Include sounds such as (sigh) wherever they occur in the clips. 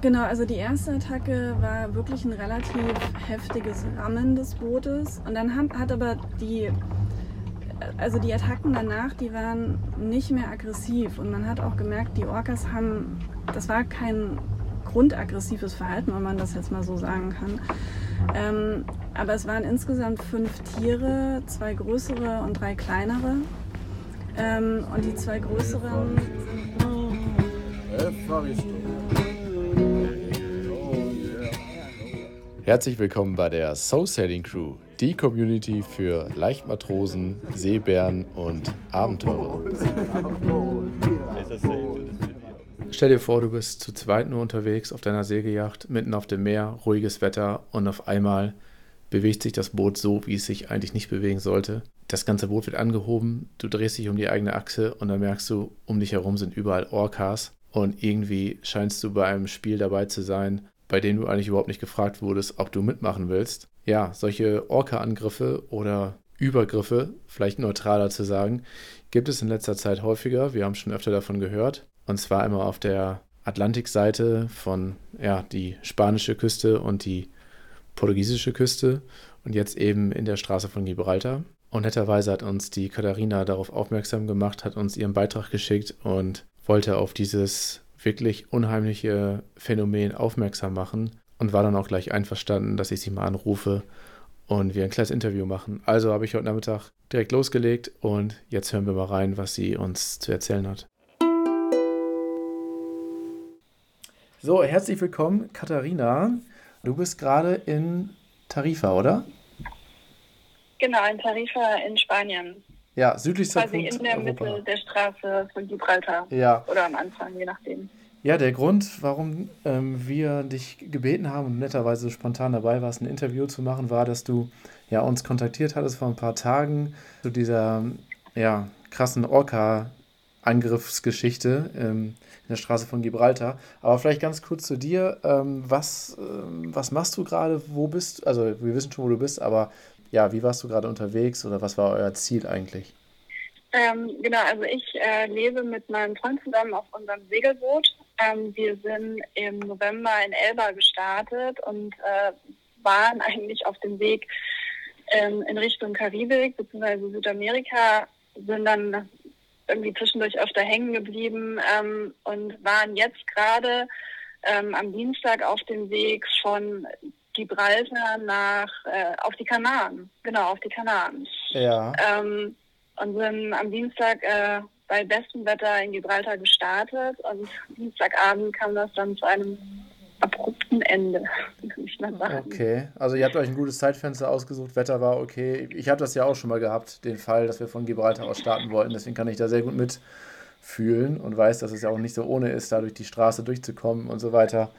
Genau, also die erste Attacke war wirklich ein relativ heftiges Rammen des Bootes. Und dann hat, hat aber die, also die Attacken danach, die waren nicht mehr aggressiv. Und man hat auch gemerkt, die Orcas haben, das war kein grundaggressives Verhalten, wenn man das jetzt mal so sagen kann. Ähm, aber es waren insgesamt fünf Tiere, zwei größere und drei kleinere. Ähm, und die zwei größeren Herzlich willkommen bei der Soul Sailing Crew, die Community für Leichtmatrosen, Seebären und Abenteurer. Stell dir vor, du bist zu zweit nur unterwegs auf deiner Segelyacht, mitten auf dem Meer, ruhiges Wetter und auf einmal bewegt sich das Boot so, wie es sich eigentlich nicht bewegen sollte. Das ganze Boot wird angehoben, du drehst dich um die eigene Achse und dann merkst du, um dich herum sind überall Orcas und irgendwie scheinst du bei einem Spiel dabei zu sein, bei dem du eigentlich überhaupt nicht gefragt wurdest, ob du mitmachen willst. Ja, solche Orca-Angriffe oder Übergriffe, vielleicht neutraler zu sagen, gibt es in letzter Zeit häufiger. Wir haben schon öfter davon gehört. Und zwar immer auf der Atlantikseite von ja, die spanische Küste und die portugiesische Küste und jetzt eben in der Straße von Gibraltar. Und netterweise hat uns die Katharina darauf aufmerksam gemacht, hat uns ihren Beitrag geschickt und wollte auf dieses wirklich unheimliche Phänomen aufmerksam machen und war dann auch gleich einverstanden, dass ich sie mal anrufe und wir ein kleines Interview machen. Also habe ich heute Nachmittag direkt losgelegt und jetzt hören wir mal rein, was sie uns zu erzählen hat. So, herzlich willkommen, Katharina. Du bist gerade in Tarifa, oder? Genau, in Tarifa in Spanien. Ja, südlichster Quasi Punkt in der Europa. Mitte der Straße von Gibraltar. Ja. Oder am Anfang, je nachdem. Ja, der Grund, warum ähm, wir dich gebeten haben und netterweise spontan dabei warst, ein Interview zu machen, war, dass du ja, uns kontaktiert hattest vor ein paar Tagen zu dieser ja, krassen Orca-Angriffsgeschichte. Ähm, in der Straße von Gibraltar. Aber vielleicht ganz kurz zu dir. Ähm, was, ähm, was machst du gerade? Wo bist du? Also, wir wissen schon, wo du bist, aber ja, wie warst du gerade unterwegs oder was war euer Ziel eigentlich? Ähm, genau, also ich äh, lebe mit meinem Freund zusammen auf unserem Segelboot. Ähm, wir sind im November in Elba gestartet und äh, waren (laughs) eigentlich auf dem Weg ähm, in Richtung Karibik bzw. Südamerika, sind dann irgendwie zwischendurch öfter hängen geblieben ähm, und waren jetzt gerade ähm, am Dienstag auf dem Weg von Gibraltar nach äh, auf die Kanaren, genau auf die Kanaren. Ja. Ähm, und sind am Dienstag äh, bei bestem Wetter in Gibraltar gestartet und Dienstagabend kam das dann zu einem abrupten Ende, (laughs) ich mal sagen. Okay, also ihr habt euch ein gutes Zeitfenster ausgesucht, Wetter war okay. Ich habe das ja auch schon mal gehabt, den Fall, dass wir von Gibraltar aus starten wollten, deswegen kann ich da sehr gut mitfühlen und weiß, dass es ja auch nicht so ohne ist, da durch die Straße durchzukommen und so weiter.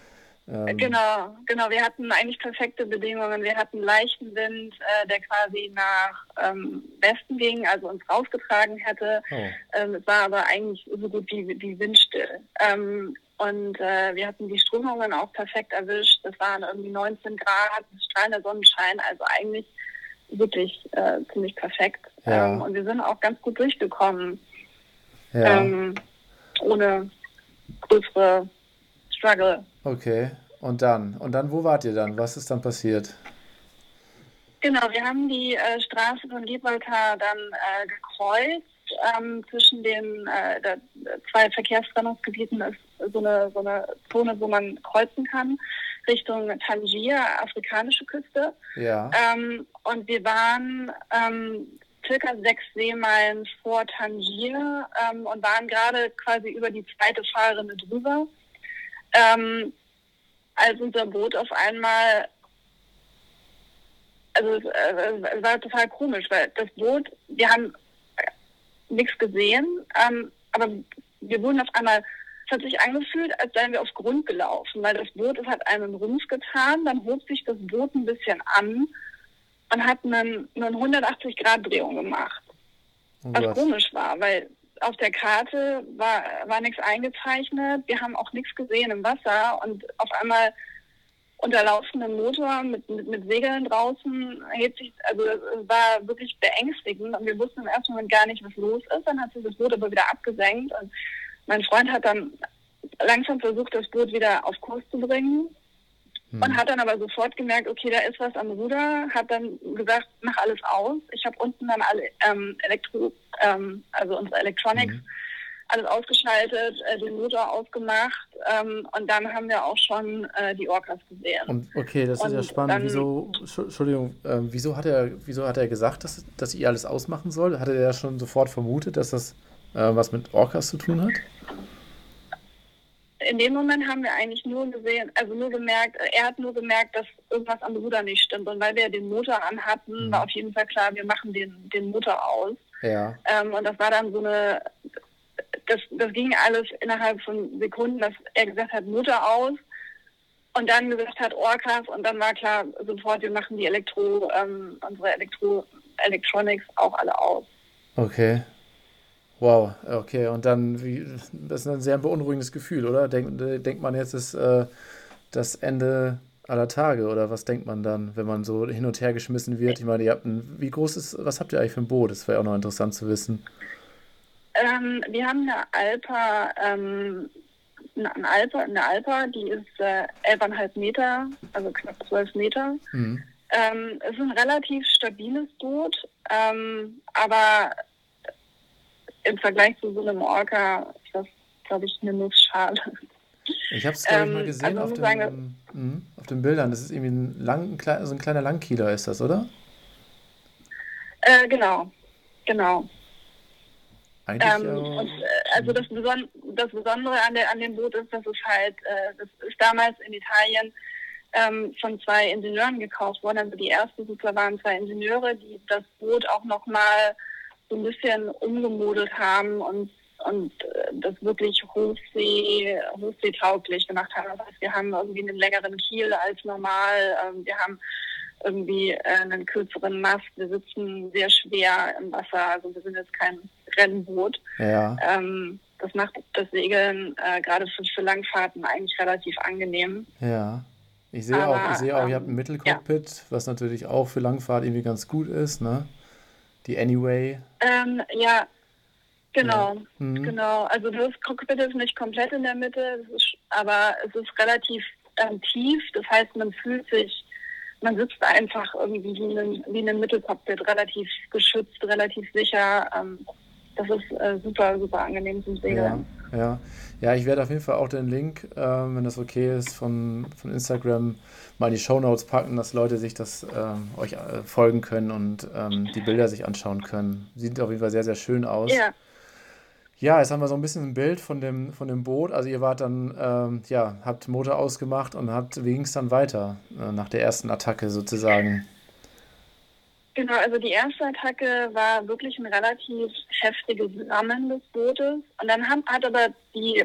Ähm genau, genau. Wir hatten eigentlich perfekte Bedingungen. Wir hatten leichten Wind, äh, der quasi nach ähm, Westen ging, also uns rausgetragen hätte. Oh. Ähm, es war aber eigentlich so gut wie, wie windstill. Ähm, und äh, wir hatten die Strömungen auch perfekt erwischt. Es waren irgendwie 19 Grad, strahlender Sonnenschein, also eigentlich wirklich äh, ziemlich perfekt. Ja. Ähm, und wir sind auch ganz gut durchgekommen. Ja. Ähm, ohne größere Struggle. Okay. Und dann? Und dann, wo wart ihr dann? Was ist dann passiert? Genau, wir haben die äh, Straße von Gibraltar dann äh, gekreuzt. Ähm, zwischen den äh, der, zwei Verkehrstrennungsgebieten ist so eine, so eine Zone, wo man kreuzen kann, Richtung Tangier, afrikanische Küste. Ja. Ähm, und wir waren ähm, circa sechs Seemeilen vor Tangier ähm, und waren gerade quasi über die zweite Fahrrinne drüber, ähm, als unser Boot auf einmal also es, äh, es, war total komisch, weil das Boot, wir haben nichts gesehen, ähm, aber wir wurden auf einmal es hat sich angefühlt, als seien wir auf Grund gelaufen, weil das Boot es hat einen Rums getan, dann hob sich das Boot ein bisschen an und hat einen, eine 180-Grad-Drehung gemacht. Oh was komisch war, weil auf der Karte war, war nichts eingezeichnet, wir haben auch nichts gesehen im Wasser und auf einmal unter laufendem Motor mit, mit, mit Segeln draußen hebt sich, also es war wirklich beängstigend und wir wussten im ersten Moment gar nicht, was los ist. Dann hat sich das Boot aber wieder abgesenkt und mein Freund hat dann langsam versucht, das Boot wieder auf Kurs zu bringen. Hm. Und hat dann aber sofort gemerkt, okay, da ist was am Ruder, hat dann gesagt, mach alles aus. Ich habe unten dann alle ähm, Elektro, ähm, also unsere Electronics, hm. alles ausgeschaltet, äh, den Motor ausgemacht ähm, und dann haben wir auch schon äh, die Orcas gesehen. Und, okay, das und ist ja spannend. Dann, wieso, Entschuldigung, äh, wieso hat er, wieso hat er gesagt, dass, dass ihr alles ausmachen soll? Hatte er ja schon sofort vermutet, dass das äh, was mit Orcas zu tun hat? In dem Moment haben wir eigentlich nur gesehen, also nur gemerkt, er hat nur gemerkt, dass irgendwas am Ruder nicht stimmt. Und weil wir den Motor anhatten, mhm. war auf jeden Fall klar, wir machen den, den Motor aus. Ja. Ähm, und das war dann so eine, das, das ging alles innerhalb von Sekunden, dass er gesagt hat, Motor aus. Und dann gesagt hat, Orcas. Und dann war klar, sofort, wir machen die Elektro, ähm, unsere Elektro, Electronics auch alle aus. Okay. Wow, okay. Und dann, wie, das ist ein sehr beunruhigendes Gefühl, oder? Denk, denkt man jetzt, ist äh, das Ende aller Tage oder was denkt man dann, wenn man so hin und her geschmissen wird? Ich meine, ihr habt ein, wie groß ist, was habt ihr eigentlich für ein Boot? Das wäre auch noch interessant zu wissen. Ähm, wir haben eine Alpa, ähm, eine Alpa, eine Alpa, die ist äh, 11,5 Meter, also knapp 12 Meter. Mhm. Ähm, es ist ein relativ stabiles Boot, ähm, aber im Vergleich zu so einem Orca ist das, glaube ich, eine Nussschale. Ich habe es, glaube ich, mal ähm, gesehen also auf, den, sagen, mh, auf den Bildern. Das ist irgendwie ein, lang, ein, so ein kleiner Langkieler, ist das, oder? Äh, genau, genau. Ähm, äh, und, äh, also das, Beson das Besondere an, der, an dem Boot ist, dass es halt, äh, das ist damals in Italien ähm, von zwei Ingenieuren gekauft worden. Also die ersten Super waren zwei Ingenieure, die das Boot auch nochmal so ein bisschen umgemodelt haben und, und äh, das wirklich Hochsee, hochseetauglich gemacht haben. Das heißt, wir haben irgendwie einen längeren Kiel als normal. Ähm, wir haben irgendwie äh, einen kürzeren Mast. Wir sitzen sehr schwer im Wasser. Also wir sind jetzt kein Rennboot. Ja. Ähm, das macht das Segeln äh, gerade für, für Langfahrten eigentlich relativ angenehm. Ja. Ich sehe Aber, auch, ich sehe auch, ihr habt ein ähm, Mittelcockpit, ja. was natürlich auch für Langfahrt irgendwie ganz gut ist, ne? Die Anyway. Ähm, ja, genau. Ja. Mhm. Genau. Also das Cockpit ist nicht komplett in der Mitte, ist, aber es ist relativ ähm, tief. Das heißt, man fühlt sich, man sitzt einfach irgendwie wie in, wie in einem Mittelcockpit, relativ geschützt, relativ sicher. Ähm, das ist äh, super, super angenehm zum Segeln. Ja, ja. ja, ich werde auf jeden Fall auch den Link, äh, wenn das okay ist, von, von Instagram mal in die Show Notes packen, dass Leute sich das ähm, euch äh, folgen können und ähm, die Bilder sich anschauen können. Sieht auf jeden Fall sehr, sehr schön aus. Ja. Ja, jetzt haben wir so ein bisschen ein Bild von dem, von dem Boot. Also ihr wart dann, ähm, ja, habt Motor ausgemacht und habt, wie ging es dann weiter äh, nach der ersten Attacke sozusagen? Genau, also die erste Attacke war wirklich ein relativ heftiges Rammen des Bootes. Und dann hat, hat aber die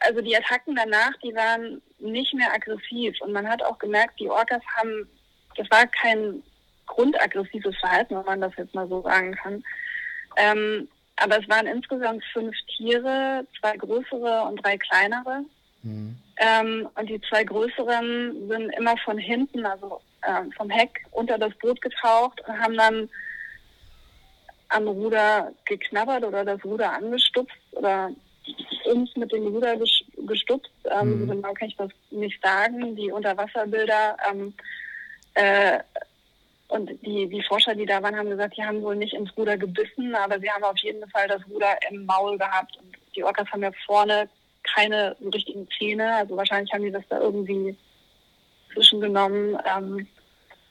also die Attacken danach, die waren nicht mehr aggressiv. Und man hat auch gemerkt, die Orcas haben, das war kein grundaggressives Verhalten, wenn man das jetzt mal so sagen kann. Ähm, aber es waren insgesamt fünf Tiere, zwei größere und drei kleinere. Mhm. Ähm, und die zwei größeren sind immer von hinten, also ähm, vom Heck, unter das Boot getaucht und haben dann am Ruder geknabbert oder das Ruder angestupft oder uns mit dem Ruder gestupst. Ähm, mhm. Genau kann ich das nicht sagen. Die Unterwasserbilder ähm, äh, und die, die Forscher, die da waren, haben gesagt, die haben wohl nicht ins Ruder gebissen, aber sie haben auf jeden Fall das Ruder im Maul gehabt. Und die Orcas haben ja vorne keine so richtigen Zähne, also wahrscheinlich haben die das da irgendwie zwischengenommen. Ähm,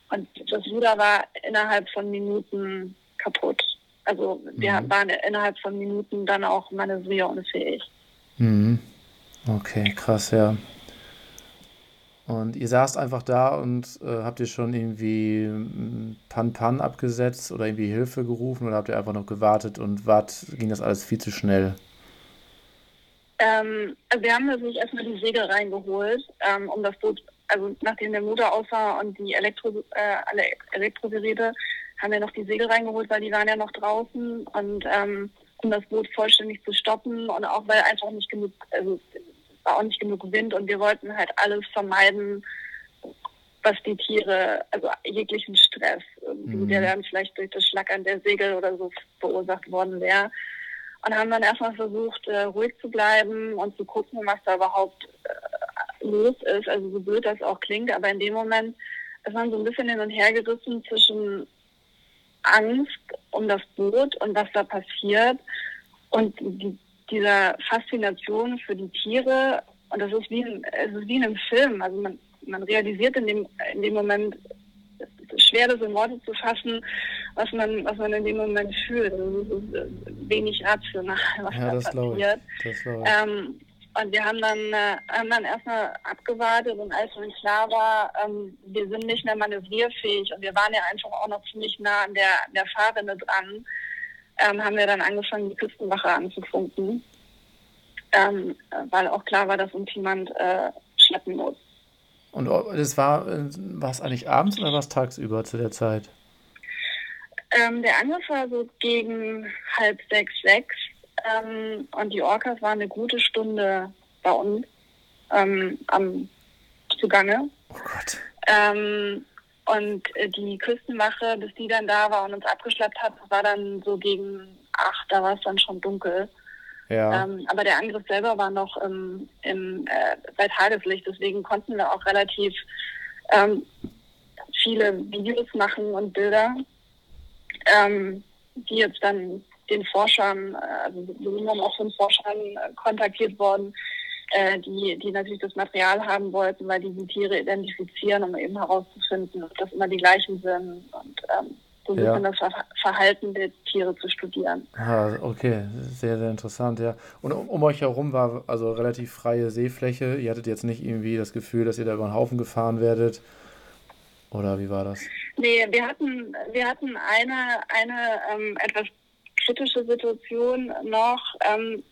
und das Ruder war innerhalb von Minuten kaputt. Also wir mhm. waren innerhalb von Minuten dann auch manövrierunfähig. Mhm. Okay, krass, ja. Und ihr saßt einfach da und äh, habt ihr schon irgendwie Pan-Pan abgesetzt oder irgendwie Hilfe gerufen oder habt ihr einfach noch gewartet und wart, ging das alles viel zu schnell? Ähm, also wir haben natürlich erstmal die Segel reingeholt, ähm, um das Boot, also nachdem der Motor aus war und die Elektro, äh, alle Elektrogeräte, haben wir noch die Segel reingeholt, weil die waren ja noch draußen und ähm, um das Boot vollständig zu stoppen und auch weil einfach nicht genug, also war auch nicht genug Wind und wir wollten halt alles vermeiden, was die Tiere, also jeglichen Stress, mhm. der dann vielleicht durch das Schlackern der Segel oder so verursacht worden wäre. Und haben dann erstmal versucht, äh, ruhig zu bleiben und zu gucken, was da überhaupt äh, los ist. Also so blöd das auch klingt, aber in dem Moment ist man so ein bisschen hin und her gerissen zwischen Angst um das Boot und was da passiert und die, dieser Faszination für die Tiere. Und das ist wie, ein, es ist wie in einem Film. Also man, man realisiert in dem, in dem Moment, schwer, das in Worte zu fassen, was man, was man in dem Moment fühlt. Also äh, wenig rational, was ja, da das passiert. Ich. Das ähm, und wir haben dann, äh, haben dann erstmal abgewartet und als uns klar war, ähm, wir sind nicht mehr manövrierfähig und wir waren ja einfach auch noch ziemlich nah an der, der Fahrrinne dran, ähm, haben wir dann angefangen, die Küstenwache anzufunken, ähm, weil auch klar war, dass uns jemand äh, schleppen muss. Und das war, äh, war es eigentlich abends oder war es tagsüber zu der Zeit? Ähm, der Angriff war so gegen halb sechs, sechs. Ähm, und die Orcas waren eine gute Stunde bei uns ähm, am Zugange. Oh Gott. Ähm, und äh, die Küstenwache, bis die dann da war und uns abgeschleppt hat, war dann so gegen acht, da war es dann schon dunkel. Ja. Ähm, aber der Angriff selber war noch im, im, äh, bei Tageslicht, deswegen konnten wir auch relativ ähm, viele Videos machen und Bilder, ähm, die jetzt dann den Forschern, äh, also wir sind auch von Forschern äh, kontaktiert worden, äh, die, die natürlich das Material haben wollten, weil die die Tiere identifizieren, um eben herauszufinden, ob das immer die gleichen sind und ähm, so ein ja. bisschen das Verhalten der Tiere zu studieren. Ah, okay, sehr, sehr interessant, ja. Und um, um, euch herum war also relativ freie Seefläche. Ihr hattet jetzt nicht irgendwie das Gefühl, dass ihr da über den Haufen gefahren werdet. Oder wie war das? Nee, wir hatten, wir hatten eine, eine ähm, etwas kritische Situation noch. Ähm,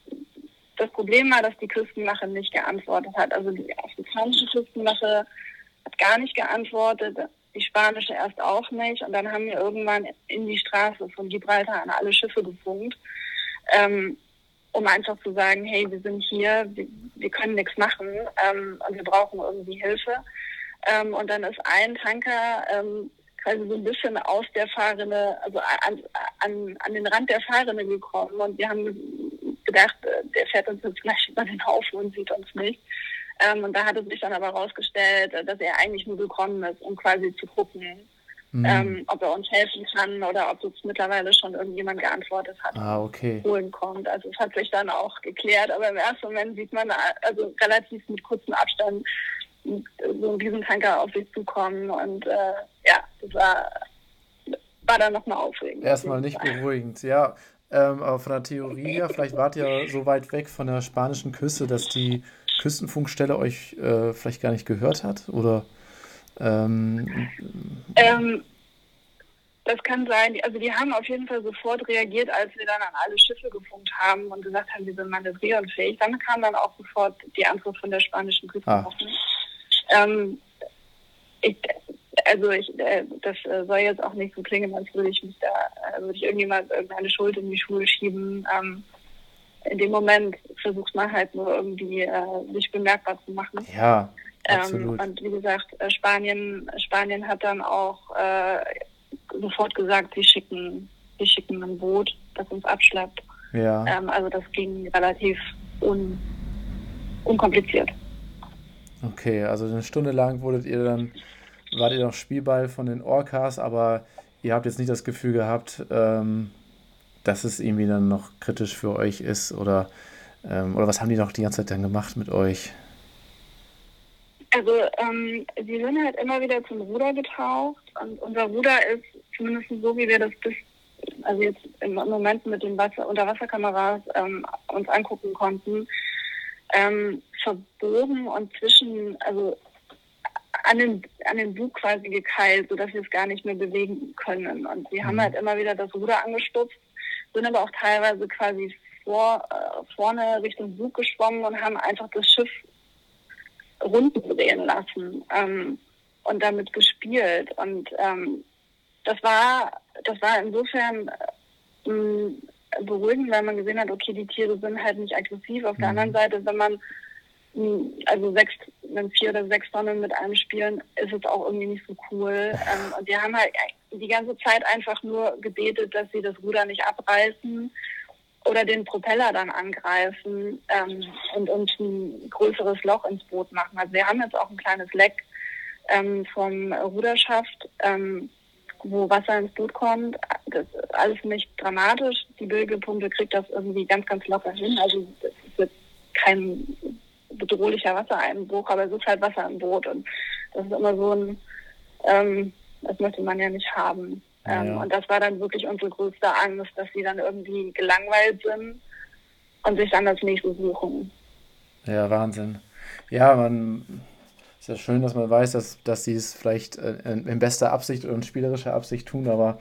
das Problem war, dass die Küstenwache nicht geantwortet hat. Also die afrikanische Küstenwache hat gar nicht geantwortet, die spanische erst auch nicht. Und dann haben wir irgendwann in die Straße von Gibraltar an alle Schiffe gefunkt, ähm, um einfach zu sagen, hey, wir sind hier, wir, wir können nichts machen ähm, und wir brauchen irgendwie Hilfe. Ähm, und dann ist ein Tanker ähm, quasi so ein bisschen aus der Fahrrinne, also an, an, an den Rand der Fahrrinne gekommen und wir haben gedacht, äh, der fährt uns jetzt gleich über den Haufen und sieht uns nicht. Ähm, und da hat es sich dann aber herausgestellt, dass er eigentlich nur gekommen ist, um quasi zu gucken, mhm. ähm, ob er uns helfen kann oder ob uns mittlerweile schon irgendjemand geantwortet hat, ah, okay. holen kommt. Also es hat sich dann auch geklärt, aber im ersten Moment sieht man also relativ mit kurzem Abstand so einen Riesentanker auf sich zukommen und äh, ja, das war, war dann nochmal aufregend. Erstmal nicht beruhigend, ja. Ähm, aber von der Theorie her, vielleicht wart ihr so weit weg von der spanischen Küste, dass die Küstenfunkstelle euch äh, vielleicht gar nicht gehört hat? Oder ähm, ähm, das kann sein. Also die haben auf jeden Fall sofort reagiert, als wir dann an alle Schiffe gefunkt haben und gesagt haben, wir sind manövrierunfähig. Dann kam dann auch sofort die Antwort von der spanischen Küstenwache. Ah. Ähm, ich, also ich, äh, das äh, soll jetzt auch nicht so klingen, als würde ich mich da, äh, würde ich irgendjemand irgendeine Schuld in die Schuhe schieben. Ähm, in dem Moment versucht man halt nur irgendwie äh, sich bemerkbar zu machen. Ja, ähm, absolut. Ähm, und wie gesagt, äh, Spanien, Spanien hat dann auch äh, sofort gesagt, sie schicken, sie schicken ein Boot, das uns abschleppt. Ja. Ähm, also das ging relativ un, unkompliziert. Okay, also eine Stunde lang wurdet ihr dann, wart ihr noch Spielball von den Orcas, aber ihr habt jetzt nicht das Gefühl gehabt, ähm, dass es irgendwie dann noch kritisch für euch ist oder, ähm, oder was haben die noch die ganze Zeit dann gemacht mit euch? Also ähm, sie sind halt immer wieder zum Ruder getaucht und unser Ruder ist zumindest so, wie wir das bis, also jetzt im Moment mit den Wasser Unterwasserkameras ähm, uns angucken konnten, ähm, verbogen und zwischen, also an den, an den Bug quasi gekeilt, sodass wir es gar nicht mehr bewegen können. Und wir mhm. haben halt immer wieder das Ruder angestupst, sind aber auch teilweise quasi vor, äh, vorne Richtung Bug geschwommen und haben einfach das Schiff runden drehen lassen ähm, und damit gespielt. Und ähm, das war, das war insofern äh, beruhigend, weil man gesehen hat, okay, die Tiere sind halt nicht aggressiv. Auf mhm. der anderen Seite, wenn man also sechs, wenn vier oder sechs Tonnen mit einem spielen, ist es auch irgendwie nicht so cool. (laughs) Ähm, und wir haben halt die ganze Zeit einfach nur gebetet, dass sie das Ruder nicht abreißen oder den Propeller dann angreifen ähm, und uns ein größeres Loch ins Boot machen. Also wir haben jetzt auch ein kleines Leck ähm, vom Ruderschaft, ähm, wo Wasser ins Boot kommt. Das ist alles nicht dramatisch. Die Bilgepumpe kriegt das irgendwie ganz, ganz locker hin. Also es wird kein bedrohlicher Wassereinbruch, aber es ist halt Wasser im Boot und das ist immer so ein, ähm, das möchte man ja nicht haben. Ja, ähm, ja. Und das war dann wirklich unsere größte Angst, dass sie dann irgendwie gelangweilt sind und sich dann das nächste suchen. Ja, Wahnsinn. Ja, man ist ja schön, dass man weiß, dass, dass sie es vielleicht äh, in bester Absicht und spielerischer Absicht tun, aber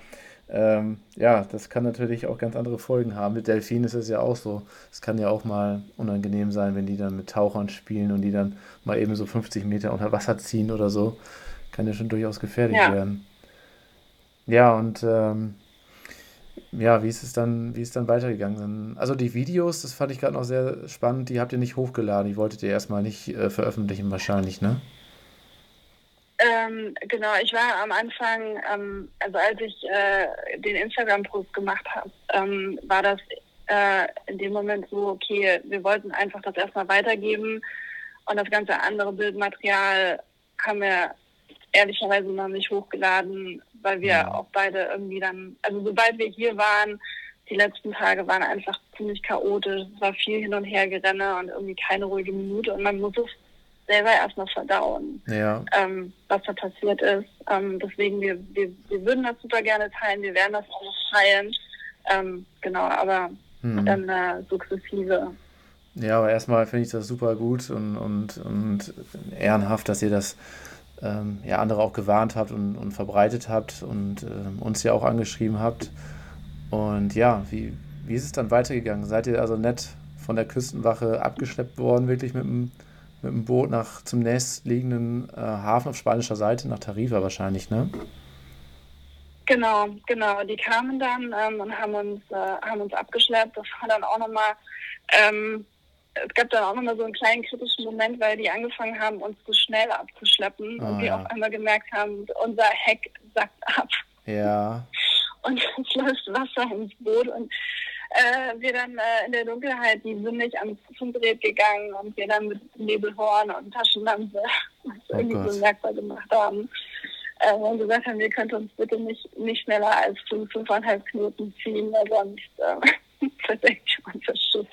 ähm, ja, das kann natürlich auch ganz andere Folgen haben. Mit Delfinen ist es ja auch so. Es kann ja auch mal unangenehm sein, wenn die dann mit Tauchern spielen und die dann mal eben so 50 Meter unter Wasser ziehen oder so. Kann ja schon durchaus gefährlich ja. werden. Ja, und ähm, ja, wie ist es dann, wie ist dann weitergegangen? Also die Videos, das fand ich gerade noch sehr spannend, die habt ihr nicht hochgeladen, die wolltet ihr erstmal nicht äh, veröffentlichen wahrscheinlich, ne? Ähm, genau, ich war am Anfang, ähm, also als ich äh, den Instagram-Post gemacht habe, ähm, war das äh, in dem Moment so, okay, wir wollten einfach das erstmal weitergeben und das ganze andere Bildmaterial haben wir ehrlicherweise noch nicht hochgeladen, weil wir ja. auch beide irgendwie dann, also sobald wir hier waren, die letzten Tage waren einfach ziemlich chaotisch. Es war viel hin und her gerenne und irgendwie keine ruhige Minute und man muss es selber erstmal verdauen, ja. ähm, was da passiert ist. Ähm, deswegen, wir, wir, wir würden das super gerne teilen, wir werden das auch teilen. Ähm, genau, aber hm. dann äh, sukzessive. Ja, aber erstmal finde ich das super gut und, und, und ehrenhaft, dass ihr das ähm, ja, andere auch gewarnt habt und, und verbreitet habt und ähm, uns ja auch angeschrieben habt. Und ja, wie, wie ist es dann weitergegangen? Seid ihr also nett von der Küstenwache abgeschleppt worden, wirklich mit dem, mit dem Boot nach zum nächstliegenden äh, Hafen auf spanischer Seite, nach Tarifa wahrscheinlich, ne? Genau, genau. Die kamen dann ähm, und haben uns, äh, haben uns abgeschleppt. Das war dann auch nochmal ähm, es gab dann auch nochmal so einen kleinen kritischen Moment, weil die angefangen haben, uns zu schnell abzuschleppen oh, und wir ja. auf einmal gemerkt haben, unser Heck sackt ab. Ja. (laughs) Und es läuft Wasser ins Boot und äh, wir dann äh, in der Dunkelheit, die sind nicht ans Funkgerät gegangen und wir dann mit Nebelhorn und Taschenlampe uns oh irgendwie Gott. so merkbar gemacht haben. Äh, und gesagt haben, wir könnten uns bitte nicht, nicht schneller als fünf, fünfeinhalb Knoten ziehen, weil sonst äh, (laughs) verdeckt unser Schiff.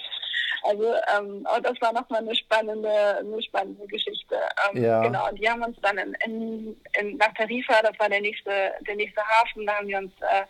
Also ähm, aber das war nochmal eine spannende, eine spannende Geschichte. Ähm, ja. Genau, und die haben uns dann in, in, in, nach Tarifa, das war der nächste, der nächste Hafen, da haben wir uns äh,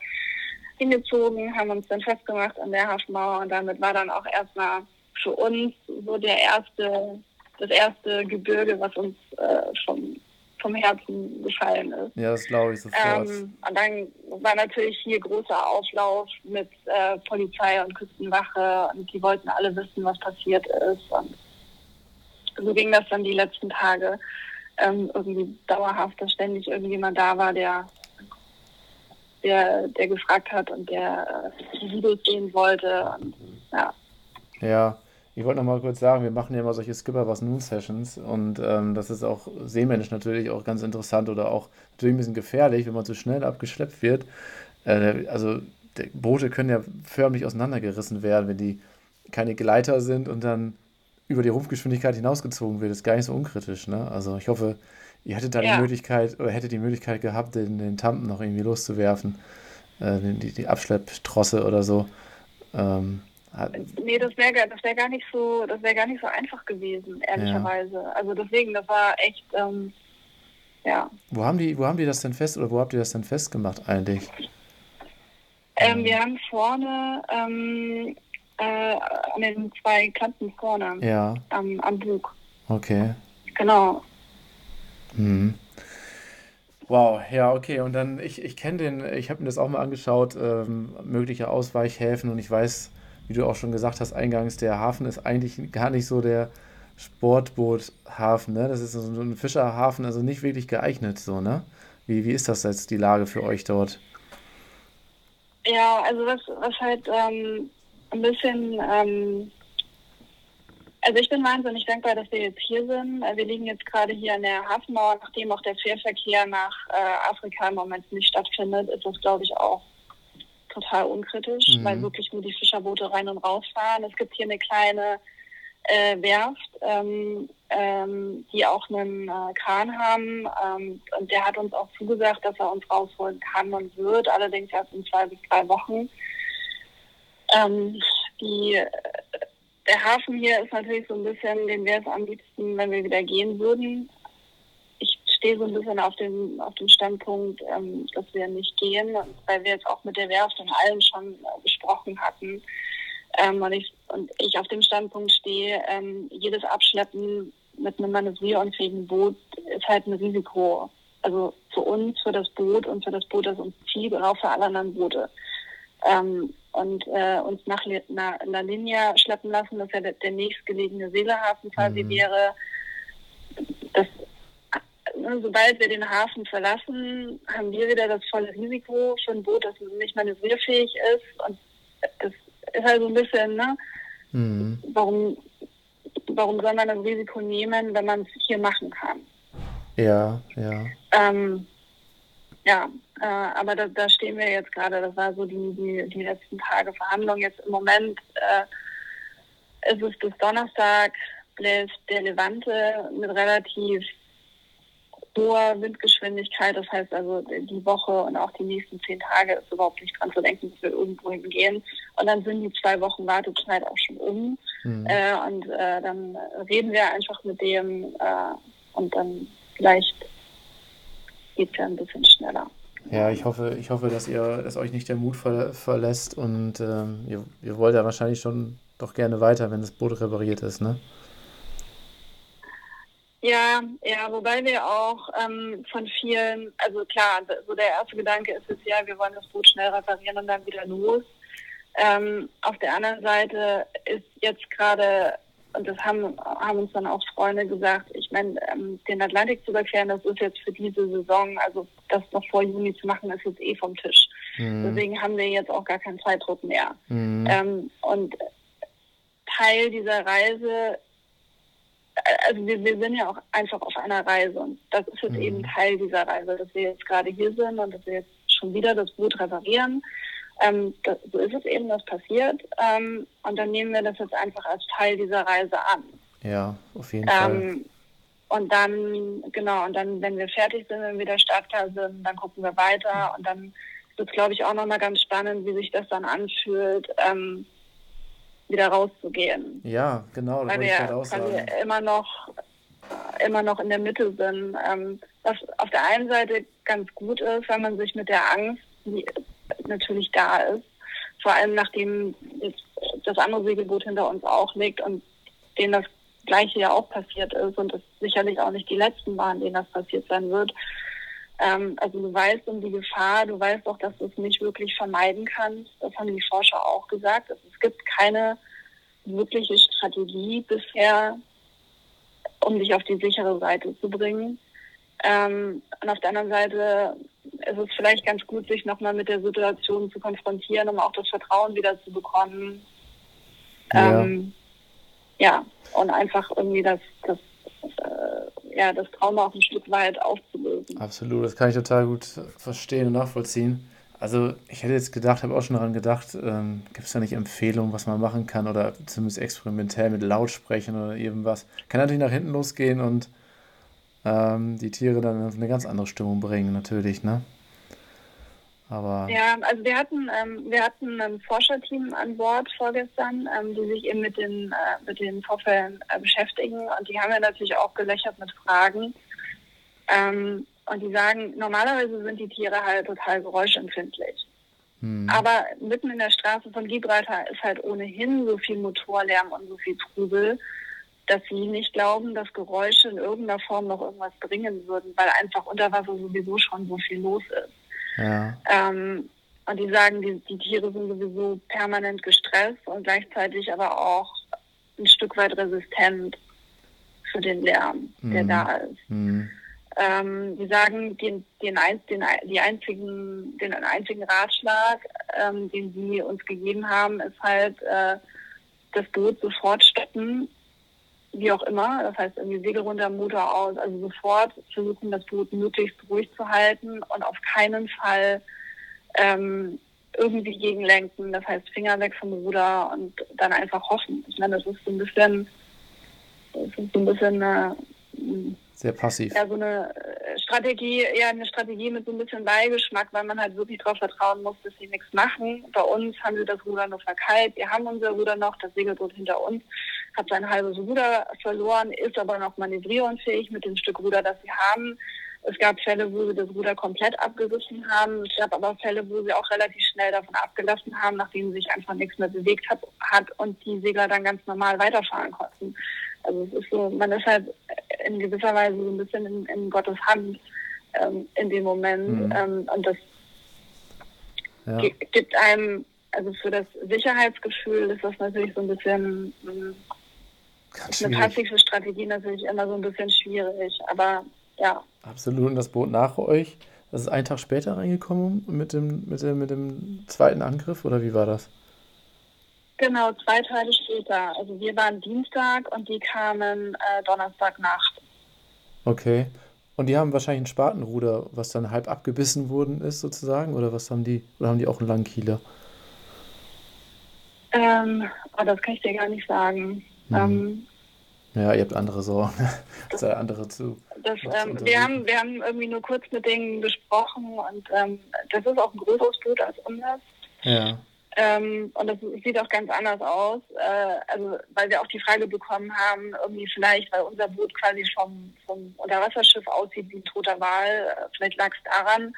hingezogen, haben uns dann festgemacht an der Hafenmauer und damit war dann auch erstmal für uns so der erste, das erste Gebirge, was uns äh, vom vom Herzen gefallen ist. Ja, das glaube ich sofort. Ähm, und dann war natürlich hier großer Auflauf mit äh, Polizei und Küstenwache und die wollten alle wissen, was passiert ist. Und so ging das dann die letzten Tage ähm, irgendwie dauerhaft, dass ständig irgendjemand da war, der der, der gefragt hat und der äh, die Videos sehen wollte. Und, ja. Ja, ich wollte noch mal kurz sagen, wir machen ja immer solche Skipper was Noon Sessions und ähm, das ist auch seemännisch natürlich auch ganz interessant oder auch natürlich ein bisschen gefährlich, wenn man zu schnell abgeschleppt wird. Äh, also Boote können ja förmlich auseinandergerissen werden, wenn die keine Gleiter sind und dann über die Rumpfgeschwindigkeit hinausgezogen wird. Das ist gar nicht so unkritisch. Ne? Also ich hoffe, ihr hättet da ja. die Möglichkeit oder hättet die Möglichkeit gehabt, den, den Tampen noch irgendwie loszuwerfen, äh, die, die Abschlepptrosse oder so. Ähm, Nee, das wäre das wär gar nicht so, das wäre gar nicht so einfach gewesen, ehrlicherweise. Ja. Also deswegen, das war echt, ähm, ja. Wo haben die, wo haben die das denn fest oder wo habt ihr das denn festgemacht eigentlich? Ähm, wir haben vorne ähm, äh, an den zwei Kanten vorne ja. am, am Bug. Okay. Genau. Mhm. Wow, ja, okay. Und dann, ich, ich kenne den, ich habe mir das auch mal angeschaut, ähm, mögliche Ausweichhäfen und ich weiß, wie du auch schon gesagt hast, eingangs, der Hafen ist eigentlich gar nicht so der Sportboothafen, ne? Das ist so ein Fischerhafen, also nicht wirklich geeignet, so, ne? Wie, wie ist das jetzt die Lage für euch dort? Ja, also was, was halt ähm, ein bisschen, ähm, also ich bin wahnsinnig dankbar, dass wir jetzt hier sind. Wir liegen jetzt gerade hier an der Hafenmauer, nachdem auch der Fährverkehr nach äh, Afrika im Moment nicht stattfindet, ist das, glaube ich, auch total unkritisch, mhm. weil wirklich nur die Fischerboote rein und raus fahren. Es gibt hier eine kleine äh, Werft, ähm, ähm, die auch einen äh, Kran haben. Ähm, und der hat uns auch zugesagt, dass er uns rausholen kann und wird, allerdings erst in zwei bis drei Wochen. Ähm, die, äh, der Hafen hier ist natürlich so ein bisschen, den wäre es am liebsten, wenn wir wieder gehen würden. Ich stehe so ein bisschen auf dem, auf dem Standpunkt, ähm, dass wir nicht gehen, weil wir jetzt auch mit der Werft und allen schon äh, besprochen hatten. Ähm, und, ich, und ich auf dem Standpunkt stehe, ähm, jedes Abschleppen mit einem manövrierunfähigen Boot ist halt ein Risiko. Also für uns, für das Boot und für das Boot, das uns zieht und auch für alle anderen Boote. Ähm, und äh, uns nach La, La Linea schleppen lassen, das ja der, der nächstgelegene Seelehafen quasi mhm. wäre. Das, sobald wir den Hafen verlassen, haben wir wieder das volle Risiko für ein Boot, das nicht manövrierfähig ist. Und das ist halt so ein bisschen, ne? Mhm. Warum, warum soll man das Risiko nehmen, wenn man es hier machen kann? Ja, ja. Ähm, ja, äh, aber da, da stehen wir jetzt gerade. Das war so die, die, die letzten Tage Verhandlung. Jetzt im Moment äh, ist es bis Donnerstag, bläst der Levante mit relativ hoher Windgeschwindigkeit. Das heißt also, die Woche und auch die nächsten zehn Tage ist überhaupt nicht dran zu denken, dass wir irgendwo hingehen. Und dann sind die zwei Wochen Wartezeit auch schon um. Mhm. Äh, und äh, dann reden wir einfach mit dem äh, und dann vielleicht geht es ja ein bisschen schneller. Ja, ich hoffe, ich hoffe, dass ihr, dass euch nicht der Mut ver verlässt und ähm, ihr, ihr wollt ja wahrscheinlich schon doch gerne weiter, wenn das Boot repariert ist, ne? Ja, ja, wobei wir auch ähm, von vielen, also klar, so der erste Gedanke ist jetzt ja, wir wollen das Boot schnell reparieren und dann wieder los. Ähm, auf der anderen Seite ist jetzt gerade und das haben, haben uns dann auch Freunde gesagt, ich meine, ähm, den Atlantik zu überqueren, das ist jetzt für diese Saison, also das noch vor Juni zu machen, ist jetzt eh vom Tisch. Mhm. Deswegen haben wir jetzt auch gar keinen Zeitdruck mehr. Mhm. Ähm, und Teil dieser Reise, also wir, wir sind ja auch einfach auf einer Reise und das ist jetzt mhm. eben Teil dieser Reise, dass wir jetzt gerade hier sind und dass wir jetzt schon wieder das Boot reparieren. Ähm, das, so ist es eben, das passiert. Ähm, und dann nehmen wir das jetzt einfach als Teil dieser Reise an. Ja, auf jeden Fall. Ähm, und dann, genau, und dann, wenn wir fertig sind, wenn wir wieder startklar sind, dann gucken wir weiter. Und dann wird es, glaube ich, auch nochmal ganz spannend, wie sich das dann anfühlt, ähm, wieder rauszugehen. Ja, genau, das Weil wir quasi immer noch, immer noch in der Mitte sind. Ähm, was auf der einen Seite ganz gut ist, wenn man sich mit der Angst, die natürlich da ist. Vor allem nachdem jetzt das andere Segelboot hinter uns auch liegt und denen das Gleiche ja auch passiert ist und es sicherlich auch nicht die letzten waren, denen das passiert sein wird. Ähm, also du weißt um die Gefahr, du weißt auch, dass du es nicht wirklich vermeiden kannst. Das haben die Forscher auch gesagt. Es gibt keine wirkliche Strategie bisher, um dich auf die sichere Seite zu bringen. Ähm, und auf der anderen Seite ist es vielleicht ganz gut, sich nochmal mit der Situation zu konfrontieren, um auch das Vertrauen wieder zu bekommen. Ja, ähm, ja und einfach irgendwie das, das, äh, ja, das Trauma auch ein Stück weit aufzulösen. Absolut, das kann ich total gut verstehen und nachvollziehen. Also ich hätte jetzt gedacht, habe auch schon daran gedacht, ähm, gibt es da nicht Empfehlungen, was man machen kann oder zumindest experimentell mit Lautsprechen oder irgendwas. Kann natürlich nach hinten losgehen und ähm, die Tiere dann auf eine ganz andere Stimmung bringen, natürlich, ne? Aber ja, also wir hatten, ähm, wir hatten ein Forscherteam an Bord vorgestern, ähm, die sich eben mit den, äh, mit den Vorfällen äh, beschäftigen und die haben ja natürlich auch gelöchert mit Fragen. Ähm, und die sagen, normalerweise sind die Tiere halt total geräuschempfindlich. Hm. Aber mitten in der Straße von Gibraltar ist halt ohnehin so viel Motorlärm und so viel Trubel, dass sie nicht glauben, dass Geräusche in irgendeiner Form noch irgendwas bringen würden, weil einfach unter Wasser sowieso schon so viel los ist. Ja. Ähm, und die sagen, die, die Tiere sind sowieso permanent gestresst und gleichzeitig aber auch ein Stück weit resistent für den Lärm, der mhm. da ist. Mhm. Ähm, die sagen, den, den, den, die einzigen, den einzigen Ratschlag, ähm, den sie uns gegeben haben, ist halt, äh, das Boot sofort stoppen wie auch immer, das heißt irgendwie Segel runter, Motor aus, also sofort versuchen, das Boot möglichst ruhig zu halten und auf keinen Fall ähm, irgendwie gegenlenken. Das heißt, Finger weg vom Ruder und dann einfach hoffen. Ich meine, das ist so ein bisschen, das ist so ein bisschen äh, sehr passiv. Ja, so eine äh, Strategie, ja, eine Strategie mit so ein bisschen Beigeschmack, weil man halt wirklich darauf vertrauen muss, dass sie nichts machen. Bei uns haben sie das Ruder nur verkeilt. Wir haben unser Ruder noch, das Segelboot hinter uns, hat sein halbes Ruder verloren, ist aber noch manövrierunfähig mit dem Stück Ruder, das sie haben. Es gab Fälle, wo sie das Ruder komplett abgerissen haben. Es gab aber Fälle, wo sie auch relativ schnell davon abgelassen haben, nachdem sich einfach nichts mehr bewegt hat, hat und die Segler dann ganz normal weiterfahren konnten. Also es ist so, man ist halt in gewisser Weise so ein bisschen in, in Gottes Hand ähm, in dem Moment. Mhm. Ähm, und das ja. gibt einem, also für das Sicherheitsgefühl ist das natürlich so ein bisschen ähm, eine passive Strategie natürlich immer so ein bisschen schwierig. Aber ja. Absolut. Und das Boot nach euch, das ist einen Tag später reingekommen mit dem, mit dem, mit dem zweiten Angriff oder wie war das? Genau, zwei Tage später. Also wir waren Dienstag und die kamen äh, Donnerstagnacht. Okay. Und die haben wahrscheinlich ein Spatenruder, was dann halb abgebissen worden ist, sozusagen? Oder was haben die? Oder haben die auch einen langen Kieler? Ähm, oh, das kann ich dir gar nicht sagen. Hm. Ähm, ja, ihr habt andere Sorgen. (laughs) das ist andere zu. Das, ähm, wir, haben, wir haben irgendwie nur kurz mit denen gesprochen und ähm, das ist auch ein größeres Boot als unser. Ja. Ähm, und das sieht auch ganz anders aus. Äh, also, weil wir auch die Frage bekommen haben, irgendwie vielleicht, weil unser Boot quasi vom, vom Unterwasserschiff aussieht wie ein toter Wal. Äh, vielleicht lag es daran.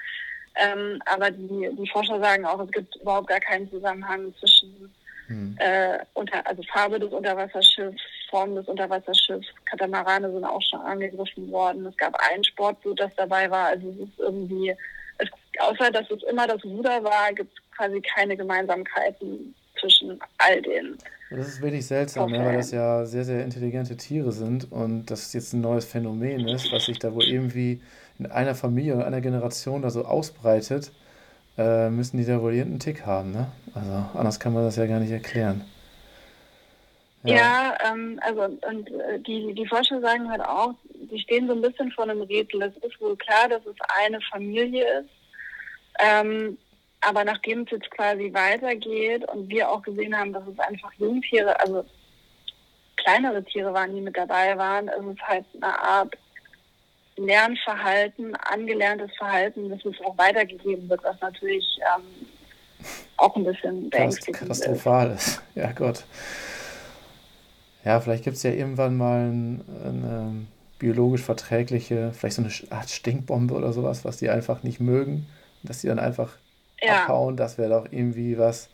Ähm, aber die, die Forscher sagen auch, es gibt überhaupt gar keinen Zusammenhang zwischen hm. äh, unter, also Farbe des Unterwasserschiffs, Form des Unterwasserschiffs. Katamarane sind auch schon angegriffen worden. Es gab ein Sportboot, das dabei war. Also es ist irgendwie, es, außer dass es immer das Ruder war, gibt es quasi keine Gemeinsamkeiten zwischen all den. Das ist wirklich seltsam, ne, weil das ja sehr, sehr intelligente Tiere sind und das jetzt ein neues Phänomen ist, was sich da wohl irgendwie in einer Familie oder einer Generation da so ausbreitet, äh, müssen die da wohl irgendeinen Tick haben. Ne? Also anders kann man das ja gar nicht erklären. Ja, ja ähm, also und äh, die, die Forscher sagen halt auch, die stehen so ein bisschen vor einem Rätsel. Es ist wohl klar, dass es eine Familie ist. Ähm, aber nachdem es jetzt quasi weitergeht und wir auch gesehen haben, dass es einfach Jungtiere, also kleinere Tiere waren, die mit dabei waren, ist es halt eine Art Lernverhalten, angelerntes Verhalten, das es auch weitergegeben wird, was natürlich ähm, auch ein bisschen beängstigend Katastrophal ist. Ja, Gott. Ja, vielleicht gibt es ja irgendwann mal ein, eine biologisch verträgliche, vielleicht so eine Art Stinkbombe oder sowas, was die einfach nicht mögen, dass die dann einfach ja. abhauen, das wäre doch irgendwie was,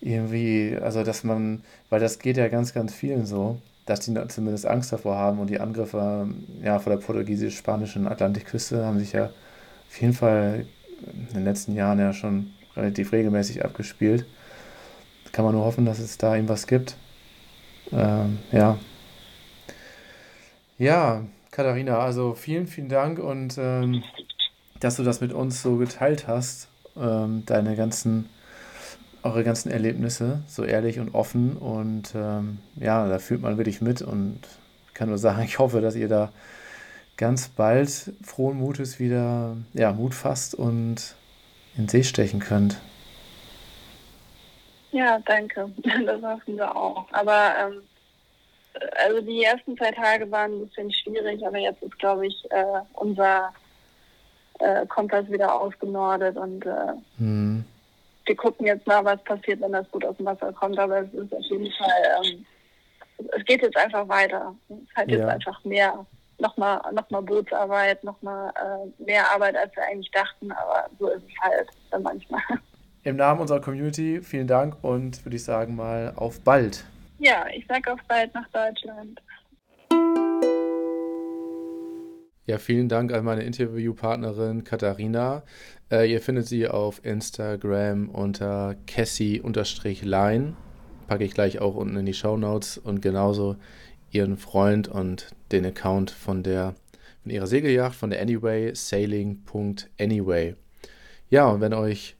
irgendwie, also dass man, weil das geht ja ganz, ganz vielen so, dass die zumindest Angst davor haben und die Angriffe ja, vor der portugiesisch-spanischen Atlantikküste haben sich ja auf jeden Fall in den letzten Jahren ja schon relativ regelmäßig abgespielt. Kann man nur hoffen, dass es da irgendwas gibt. Ähm, ja. Ja, Katharina, also vielen, vielen Dank und ähm, dass du das mit uns so geteilt hast ähm, deine ganzen, eure ganzen Erlebnisse so ehrlich und offen und ähm, ja, da fühlt man wirklich mit und kann nur sagen, (laughs) ich hoffe, dass ihr da ganz bald frohen Mutes wieder ja, Mut fasst und in See stechen könnt. Ja, danke. (laughs) Das hoffen wir auch. Aber ähm, also die ersten zwei Tage waren ein bisschen schwierig, aber jetzt ist, glaube ich, äh, unser äh, Kompass wieder ausgenordet und äh, hm. wir gucken jetzt mal, was passiert, wenn das Boot aus dem Wasser kommt. Aber es ist auf jeden Fall, ähm, es geht jetzt einfach weiter. Es ist halt ja. jetzt einfach mehr, nochmal noch mal Bootsarbeit, nochmal äh, mehr Arbeit, als wir eigentlich dachten. Aber so ist es halt dann manchmal. (laughs) Im Namen unserer Community vielen Dank und würde ich sagen mal auf bald. Ja, ich sage auf bald nach Deutschland. Ja, vielen Dank an meine Interviewpartnerin Katharina. Äh, ihr findet sie auf Instagram unter Cassie-Line. Packe ich gleich auch unten in die Show Notes und genauso ihren Freund und den Account von der von ihrer Segelyacht von der Anyway Sailing.anyway. Ja, und wenn euch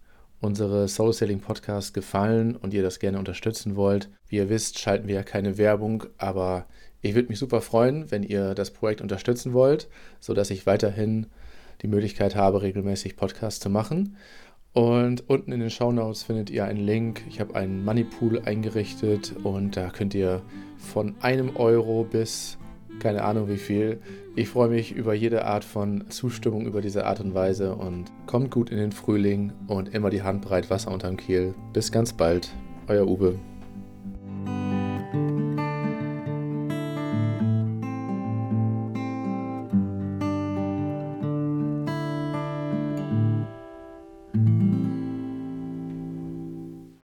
unsere Soul Sailing Podcast gefallen und ihr das gerne unterstützen wollt, wie ihr wisst, schalten wir ja keine Werbung, aber ich würde mich super freuen, wenn ihr das Projekt unterstützen wollt, sodass ich weiterhin die Möglichkeit habe, regelmäßig Podcasts zu machen. Und unten in den Shownotes findet ihr einen Link. Ich habe einen Moneypool eingerichtet und da könnt ihr von einem Euro bis keine Ahnung wie viel. Ich freue mich über jede Art von Zustimmung über diese Art und Weise und kommt gut in den Frühling und immer die Hand breit Wasser unterm Kiel. Bis ganz bald, euer Uwe.